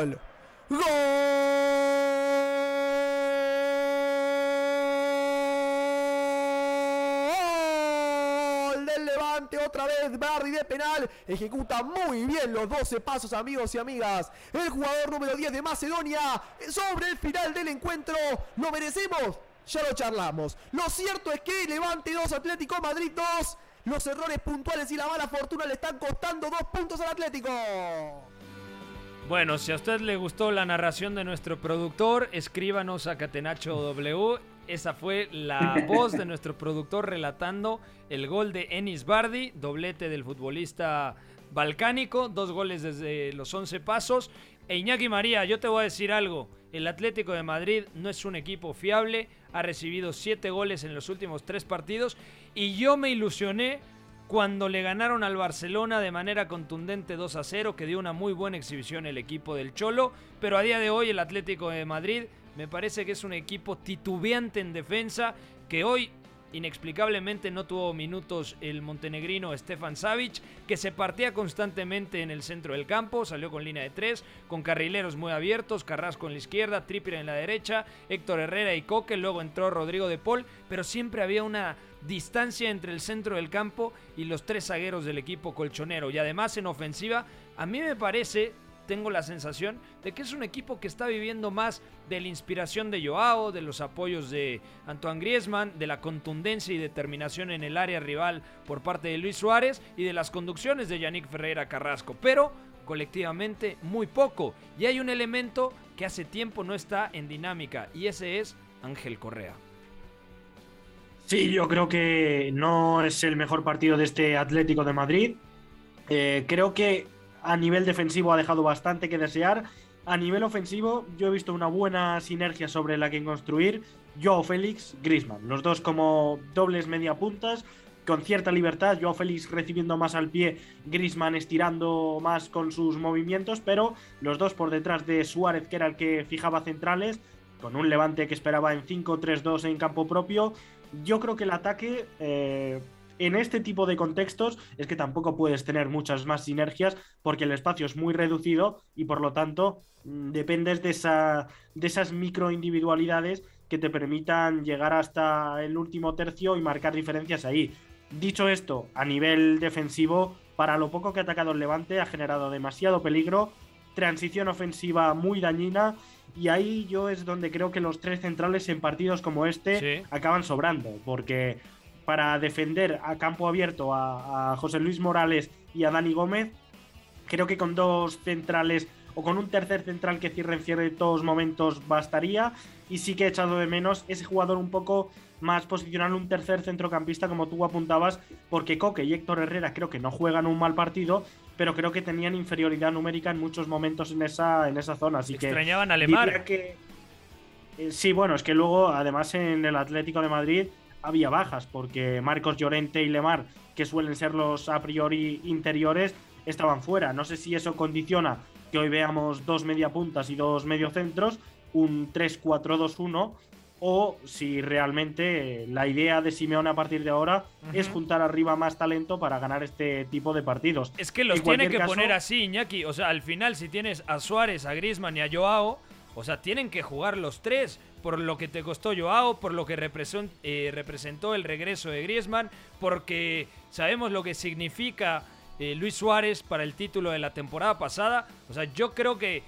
Gol. Del Levante otra vez Bardi de penal. Ejecuta muy bien los 12 pasos amigos y amigas. El jugador número 10 de Macedonia. Sobre el final del encuentro lo merecemos ya lo charlamos. Lo cierto es que Levante 2 Atlético Madrid 2 los errores puntuales y la mala fortuna le están costando dos puntos al Atlético Bueno, si a usted le gustó la narración de nuestro productor, escríbanos a Catenacho W. Esa fue la voz de nuestro productor relatando el gol de Enis Bardi, doblete del futbolista balcánico, dos goles desde los 11 pasos. E Iñaki María, yo te voy a decir algo. El Atlético de Madrid no es un equipo fiable, ha recibido 7 goles en los últimos 3 partidos y yo me ilusioné cuando le ganaron al Barcelona de manera contundente 2 a 0, que dio una muy buena exhibición el equipo del Cholo, pero a día de hoy el Atlético de Madrid me parece que es un equipo titubeante en defensa, que hoy inexplicablemente no tuvo minutos el montenegrino Stefan Savic, que se partía constantemente en el centro del campo, salió con línea de tres, con carrileros muy abiertos, Carrasco en la izquierda, Trippier en la derecha, Héctor Herrera y Coque, luego entró Rodrigo de Paul, pero siempre había una distancia entre el centro del campo y los tres zagueros del equipo colchonero. Y además en ofensiva, a mí me parece, tengo la sensación de que es un equipo que está viviendo más de la inspiración de Joao, de los apoyos de Antoine Griezmann, de la contundencia y determinación en el área rival por parte de Luis Suárez y de las conducciones de Yannick Ferreira Carrasco. Pero colectivamente muy poco. Y hay un elemento que hace tiempo no está en dinámica y ese es Ángel Correa. Sí, yo creo que no es el mejor partido de este Atlético de Madrid. Eh, creo que a nivel defensivo ha dejado bastante que desear. A nivel ofensivo, yo he visto una buena sinergia sobre la que construir. Joao Félix, Griezmann, los dos como dobles media puntas, con cierta libertad. Joao Félix recibiendo más al pie, Griezmann estirando más con sus movimientos, pero los dos por detrás de Suárez, que era el que fijaba centrales, con un levante que esperaba en 5-3-2 en campo propio. Yo creo que el ataque eh, en este tipo de contextos es que tampoco puedes tener muchas más sinergias porque el espacio es muy reducido y por lo tanto mm, dependes de, esa, de esas micro individualidades que te permitan llegar hasta el último tercio y marcar diferencias ahí. Dicho esto, a nivel defensivo, para lo poco que ha atacado el Levante, ha generado demasiado peligro, transición ofensiva muy dañina. Y ahí yo es donde creo que los tres centrales en partidos como este acaban sobrando, porque para defender a campo abierto a, a José Luis Morales y a Dani Gómez, creo que con dos centrales o con un tercer central que cierre en ciertos momentos bastaría. Y sí que he echado de menos ese jugador un poco más posicional, un tercer centrocampista, como tú apuntabas, porque Coque y Héctor Herrera creo que no juegan un mal partido, pero creo que tenían inferioridad numérica en muchos momentos en esa, en esa zona. Así Extrañaban a Lemar. Que, eh, sí, bueno, es que luego, además, en el Atlético de Madrid había bajas, porque Marcos Llorente y Lemar, que suelen ser los a priori interiores, estaban fuera. No sé si eso condiciona que hoy veamos dos mediapuntas y dos mediocentros, un 3-4-2-1, o si realmente la idea de Simeone a partir de ahora es juntar arriba más talento para ganar este tipo de partidos. Es que los tiene que poner así, Iñaki. O sea, al final, si tienes a Suárez, a Griezmann y a Joao, o sea, tienen que jugar los tres por lo que te costó Joao, por lo que eh, representó el regreso de Griezmann, porque sabemos lo que significa eh, Luis Suárez para el título de la temporada pasada. O sea, yo creo que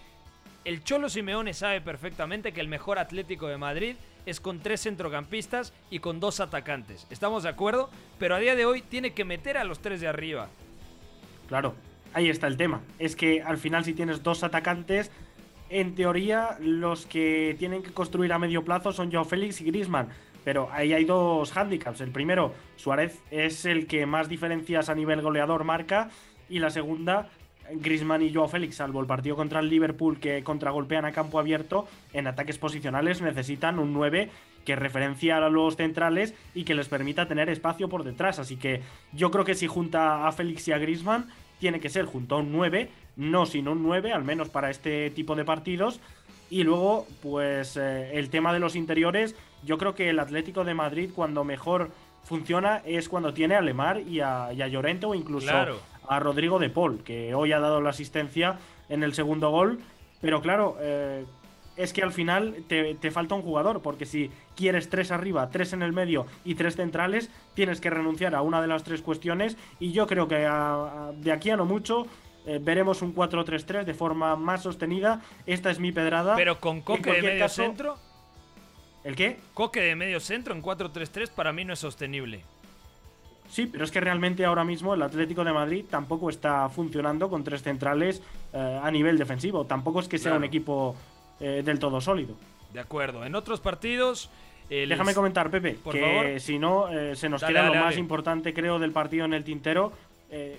el Cholo Simeone sabe perfectamente que el mejor Atlético de Madrid es con tres centrocampistas y con dos atacantes. ¿Estamos de acuerdo? Pero a día de hoy tiene que meter a los tres de arriba. Claro, ahí está el tema. Es que al final si tienes dos atacantes, en teoría los que tienen que construir a medio plazo son Joao Félix y Grisman. Pero ahí hay dos handicaps. El primero, Suárez es el que más diferencias a nivel goleador marca. Y la segunda, Grisman y Joao Félix, salvo el partido contra el Liverpool que contragolpean a campo abierto, en ataques posicionales necesitan un 9 que referencia a los centrales y que les permita tener espacio por detrás. Así que yo creo que si junta a Félix y a Grisman, tiene que ser junto a un 9, no sino un 9, al menos para este tipo de partidos. Y luego, pues eh, el tema de los interiores, yo creo que el Atlético de Madrid cuando mejor funciona es cuando tiene a Lemar y a, Llorente o incluso a Rodrigo de Paul, que hoy ha dado la asistencia en el segundo gol. Pero claro, eh, es que al final te, falta un jugador, porque si quieres tres arriba, tres en el medio y tres centrales, tienes que renunciar a una de las tres cuestiones. Y yo creo que de aquí a no mucho eh, veremos un 4-3-3 de forma más sostenida. Esta es mi pedrada. Pero con Coque de medio centro. ¿El qué? Coque de medio centro en 4-3-3 para mí no es sostenible. Sí, pero es que realmente ahora mismo el Atlético de Madrid tampoco está funcionando con tres centrales eh, a nivel defensivo. Tampoco es que sea un equipo eh, del todo sólido. De acuerdo. En otros partidos. Déjame comentar, Pepe, que si no, se nos queda lo más importante, creo, del partido en el tintero, eh,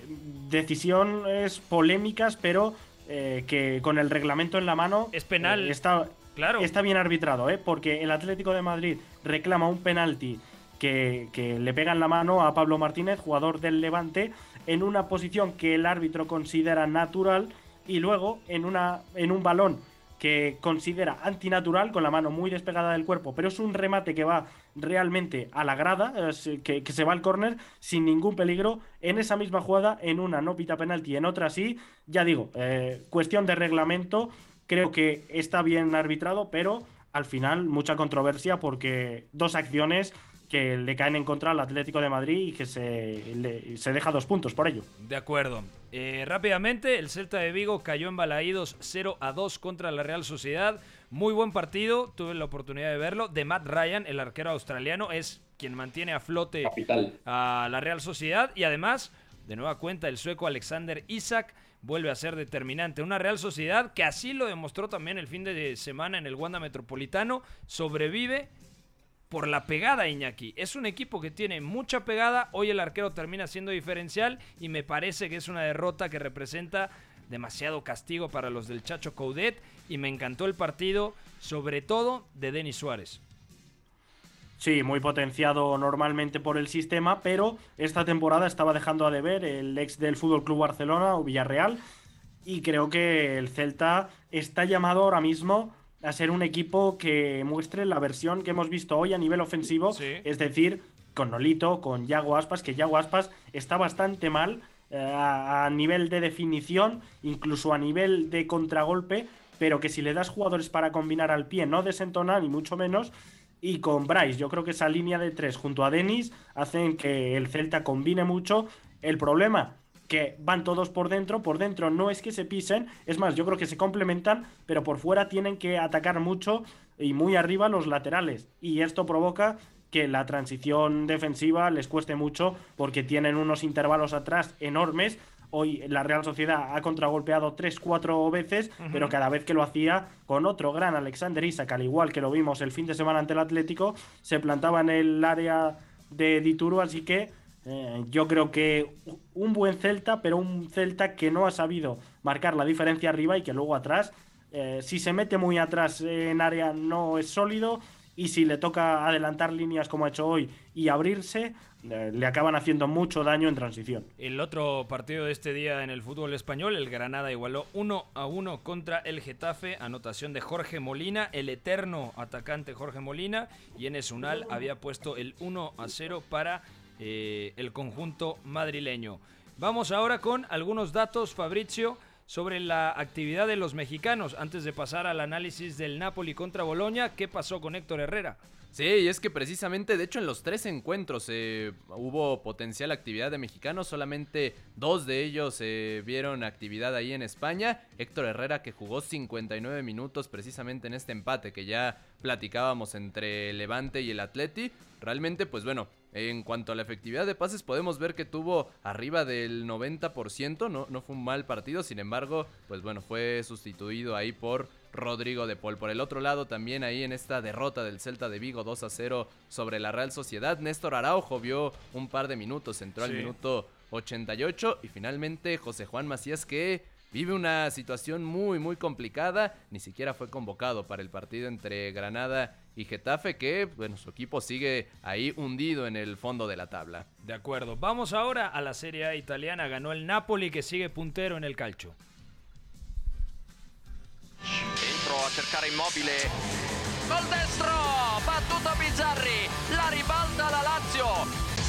decisiones polémicas, pero eh, que con el reglamento en la mano. Es penal. Eh, está, claro. está bien arbitrado, ¿eh? porque el Atlético de Madrid reclama un penalti que, que, le pega en la mano a Pablo Martínez, jugador del Levante, en una posición que el árbitro considera natural y luego en, una, en un balón que considera antinatural, con la mano muy despegada del cuerpo, pero es un remate que va realmente a la grada, que, se va al córner sin ningún peligro. En esa misma jugada, en una no pita penalti, en otra sí. Ya digo, eh, cuestión de reglamento, creo que está bien arbitrado, pero al final mucha controversia porque dos acciones que le caen en contra al Atlético de Madrid y que se, se deja dos puntos por ello. De acuerdo. Eh, rápidamente, el Celta de Vigo cayó en Balaídos 0 a 2 contra la Real Sociedad. Muy buen partido, tuve la oportunidad de verlo. De Matt Ryan, el arquero australiano, es quien mantiene a flote a la Real Sociedad. Y además, de nueva cuenta, el sueco Alexander Isaac vuelve a ser determinante. Una Real Sociedad que así lo demostró también el fin de semana en el Wanda Metropolitano. Sobrevive por la pegada, Iñaki. Es un equipo que tiene mucha pegada. Hoy el arquero termina siendo diferencial y me parece que es una derrota que representa demasiado castigo para los del Chacho Coudet. Y me encantó el partido, sobre todo de Denis Suárez. Sí, muy potenciado normalmente por el sistema, pero esta temporada estaba dejando a deber el ex del Fútbol Club Barcelona o Villarreal. Y creo que el Celta está llamado ahora mismo a ser un equipo que muestre la versión que hemos visto hoy a nivel ofensivo, es decir, con Nolito, con Yago Aspas, que Yago Aspas está bastante mal eh, a, nivel de definición, incluso a nivel de contragolpe, pero que si le das jugadores para combinar al pie no desentona, ni mucho menos. Y con Bryce, yo creo que esa línea de tres junto a Denis hacen que el Celta combine mucho. El problema, que van todos por dentro, por dentro no es que se pisen, es más, yo creo que se complementan, pero por fuera tienen que atacar mucho y muy arriba los laterales. Y esto provoca que la transición defensiva les cueste mucho porque tienen unos intervalos atrás enormes. Hoy la Real Sociedad ha contragolpeado 3-4 veces, pero cada vez que lo hacía con otro gran Alexander Isak, al igual que lo vimos el fin de semana ante el Atlético, se plantaba en el área de Dituro, así que eh, yo creo que un buen Celta, pero un Celta que no ha sabido marcar la diferencia arriba y que luego atrás, eh, si se mete muy atrás en área no es sólido y si le toca adelantar líneas como ha hecho hoy y abrirse, eh, le acaban haciendo mucho daño en transición. El otro partido de este día en el fútbol español, el Granada igualó 1 a 1 contra el Getafe, anotación de Jorge Molina, el eterno atacante Jorge Molina, y en Unal había puesto el 1 a 0 para eh, el conjunto madrileño. Vamos ahora con algunos datos, Fabricio, sobre la actividad de los mexicanos antes de pasar al análisis del Napoli contra Boloña. ¿Qué pasó con Héctor Herrera? Sí, y es que precisamente, de hecho, en los tres encuentros eh, hubo potencial actividad de mexicanos, solamente dos de ellos eh, vieron actividad ahí en España. Héctor Herrera que jugó 59 minutos precisamente en este empate que ya platicábamos entre Levante y el Atleti. Realmente, pues bueno, en cuanto a la efectividad de pases, podemos ver que tuvo arriba del 90%, no, no fue un mal partido, sin embargo, pues bueno, fue sustituido ahí por Rodrigo de Paul. Por el otro lado, también ahí en esta derrota del Celta de Vigo 2 a 0 sobre la Real Sociedad, Néstor Araujo vio un par de minutos, entró al minuto 88 y finalmente José Juan Macías que vive una situación muy muy complicada, ni siquiera fue convocado para el partido entre Granada y Getafe que, bueno, su equipo sigue ahí hundido en el fondo de la tabla. De acuerdo, vamos ahora a la Serie A italiana, ganó el Napoli que sigue puntero en el calcio. Cercare immobile. Col destro, battuto Bizzarri, la ribalta la Lazio.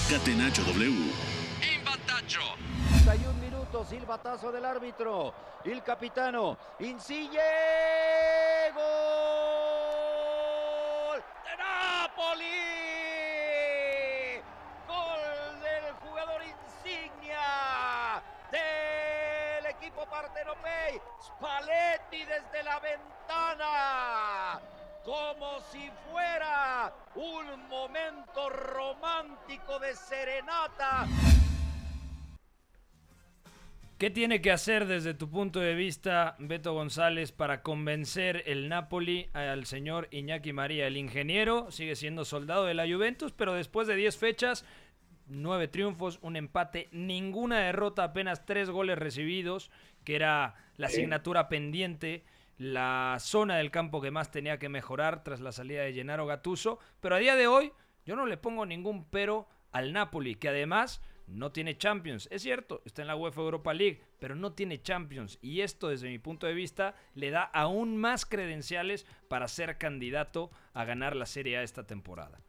Catenaccio W. In vantaggio. 31 minutos, silbatazo del árbitro. Il capitano Insigne. Gol de Napoli. Spalletti desde la ventana. Como si fuera un momento romántico de serenata. ¿Qué tiene que hacer desde tu punto de vista Beto González para convencer el Napoli al señor Iñaki María? El ingeniero sigue siendo soldado de la Juventus, pero después de 10 fechas, 9 triunfos, un empate, ninguna derrota, apenas 3 goles recibidos, que era la asignatura pendiente, la zona del campo que más tenía que mejorar tras la salida de Gennaro Gattuso. Pero a día de hoy, yo no le pongo ningún pero al Napoli, que además no tiene Champions. Es cierto, está en la UEFA Europa League, pero no tiene Champions. Y esto, desde mi punto de vista, le da aún más credenciales para ser candidato a ganar la Serie A esta temporada.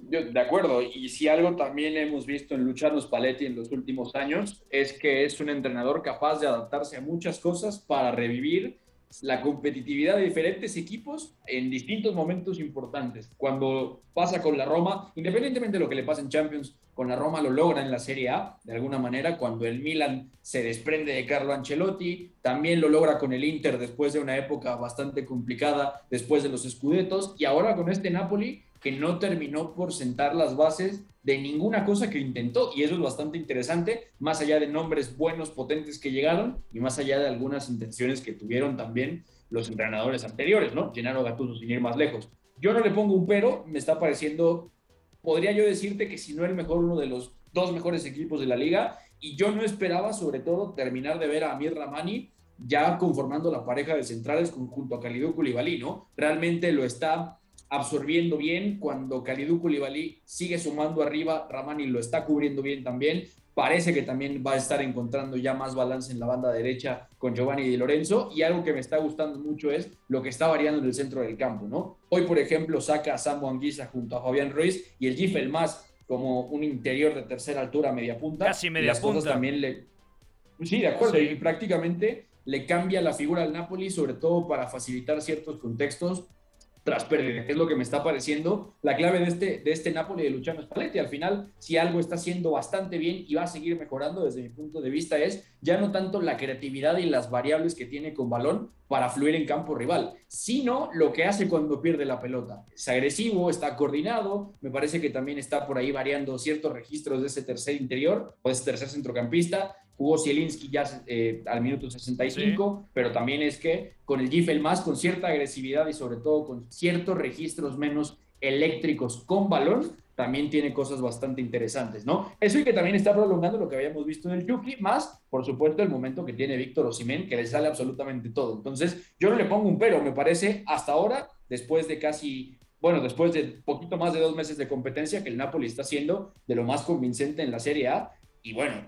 De acuerdo, y si algo también hemos visto en Luciano Spalletti en los últimos años es que es un entrenador capaz de adaptarse a muchas cosas para revivir la competitividad de diferentes equipos en distintos momentos importantes. Cuando pasa con la Roma, independientemente de lo que le pase en Champions, con la Roma lo logra en la Serie A, de alguna manera, cuando el Milan se desprende de Carlo Ancelotti, también lo logra con el Inter después de una época bastante complicada, después de los Scudettos, y ahora con este Napoli que no terminó por sentar las bases de ninguna cosa que intentó. Y eso es bastante interesante, más allá de nombres buenos, potentes que llegaron y más allá de algunas intenciones que tuvieron también los entrenadores anteriores, ¿no? Gennaro Gattuso, sin ir más lejos. Yo no le pongo un pero, me está pareciendo, podría yo decirte que si no el mejor, uno de los dos mejores equipos de la liga. Y yo no esperaba, sobre todo, terminar de ver a Amir Ramani ya conformando la pareja de centrales junto a Kalidou Koulibaly, ¿no? Realmente lo está absorbiendo bien. Cuando Kalidou Koulibaly sigue sumando arriba, Ramani lo está cubriendo bien también. Parece que también va a estar encontrando ya más balance en la banda derecha con Giovanni Di Lorenzo. Y algo que me está gustando mucho es lo que está variando en el centro del campo, ¿no? Hoy, por ejemplo, saca a Anguisa junto a Fabián Ruiz y el Gifel más como un interior de tercera altura, media punta. Casi media punta. también le... Sí, de acuerdo. Y prácticamente le cambia la figura al Napoli, sobre todo para facilitar ciertos contextos tras que es lo que me está pareciendo la clave de este, de este Napoli de Luciano Spalletti. Al final, si algo está haciendo bastante bien y va a seguir mejorando desde mi punto de vista, es ya no tanto la creatividad y las variables que tiene con balón para fluir en campo rival, sino lo que hace cuando pierde la pelota. Es agresivo, está coordinado, me parece que también está por ahí variando ciertos registros de ese tercer interior o de ese tercer centrocampista jugó Zielinski ya eh, al minuto 65, pero también es que con el Gifel más, con cierta agresividad y sobre todo con ciertos registros menos eléctricos con balón, también tiene cosas bastante interesantes, ¿no? Eso y que también está prolongando lo que habíamos visto en el Yuki, más, por supuesto, el momento que tiene Víctor Osimén, que le sale absolutamente todo. Entonces, yo no le pongo un pero, me parece, hasta ahora, después de casi bueno, después de poquito más de dos meses de competencia que el Napoli está haciendo de lo más convincente en la Serie A. Y bueno,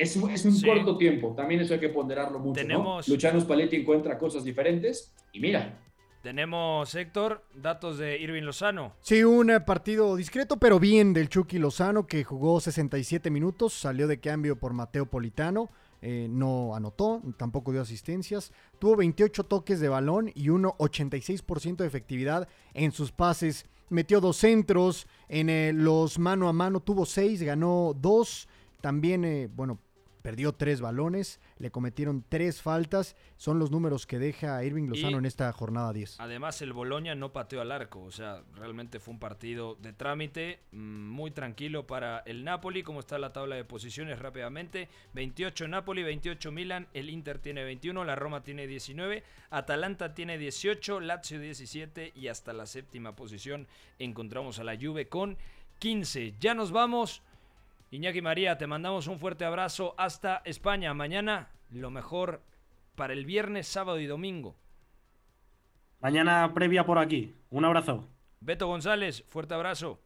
es, un, es un corto tiempo, también eso hay que ponderarlo mucho. Tenemos... ¿no? Luciano Spalletti encuentra cosas diferentes y mira. Tenemos, Héctor, datos de Irving Lozano. Sí, un eh, partido discreto, pero bien del Chucky Lozano, que jugó 67 minutos, salió de cambio por Mateo Politano, eh, no anotó, tampoco dio asistencias, tuvo 28 toques de balón y un 86% de efectividad en sus pases. Metió dos centros, en eh, los mano a mano tuvo seis, ganó dos. También, bueno, perdió tres balones, le cometieron tres faltas, son los números que deja Irving Lozano Y- en esta jornada 10. Además, el Boloña no pateó al arco, o sea, realmente fue un partido de trámite, mm, muy tranquilo para el Napoli. ¿Cómo está la tabla de posiciones rápidamente? 28 Napoli, 28 Milan, el Inter tiene 21, la Roma tiene 19, Atalanta tiene 18, Lazio 17 y hasta la séptima posición encontramos a la Juve con 15. Ya nos vamos. Iñaki María, te mandamos un fuerte abrazo hasta España. Mañana lo mejor para el viernes, sábado y domingo. Mañana previa por aquí. Un abrazo. Beto González, fuerte abrazo.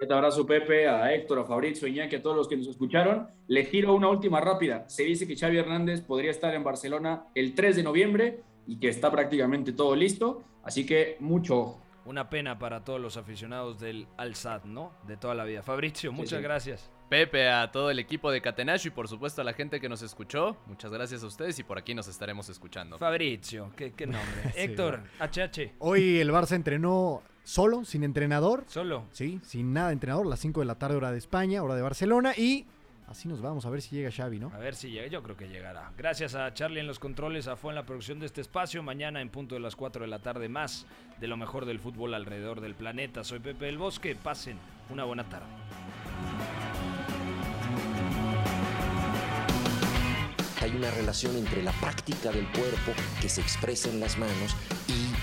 Un abrazo, Pepe, a Héctor, a Fabrizio, Iñaki, a todos los que nos escucharon. Les tiro una última rápida. Se dice que Xavi Hernández podría estar en Barcelona el 3 de noviembre y que está prácticamente todo listo. Así que mucho ojo. Una pena para todos los aficionados del Al-Sad, ¿no? De toda la vida. Fabricio, muchas sí. gracias. Pepe, a todo el equipo de Catenacho y por supuesto a la gente que nos escuchó. Muchas gracias a ustedes y por aquí nos estaremos escuchando. Fabricio, qué, qué nombre. Sí. Héctor, HH. Hoy el Barça entrenó solo, sin entrenador. Solo. Sí, sin nada de entrenador, las 5 de la tarde hora de España, hora de Barcelona y así nos vamos a ver si llega Xavi, ¿no? A ver si llega, yo creo que llegará. Gracias a Charlie en los controles, a Fue en la producción de este espacio. Mañana en punto de las 4 de la tarde más de lo mejor del fútbol alrededor del planeta. Soy Pepe del Bosque, pasen una buena tarde. Hay una relación entre la práctica del cuerpo que se expresa en las manos y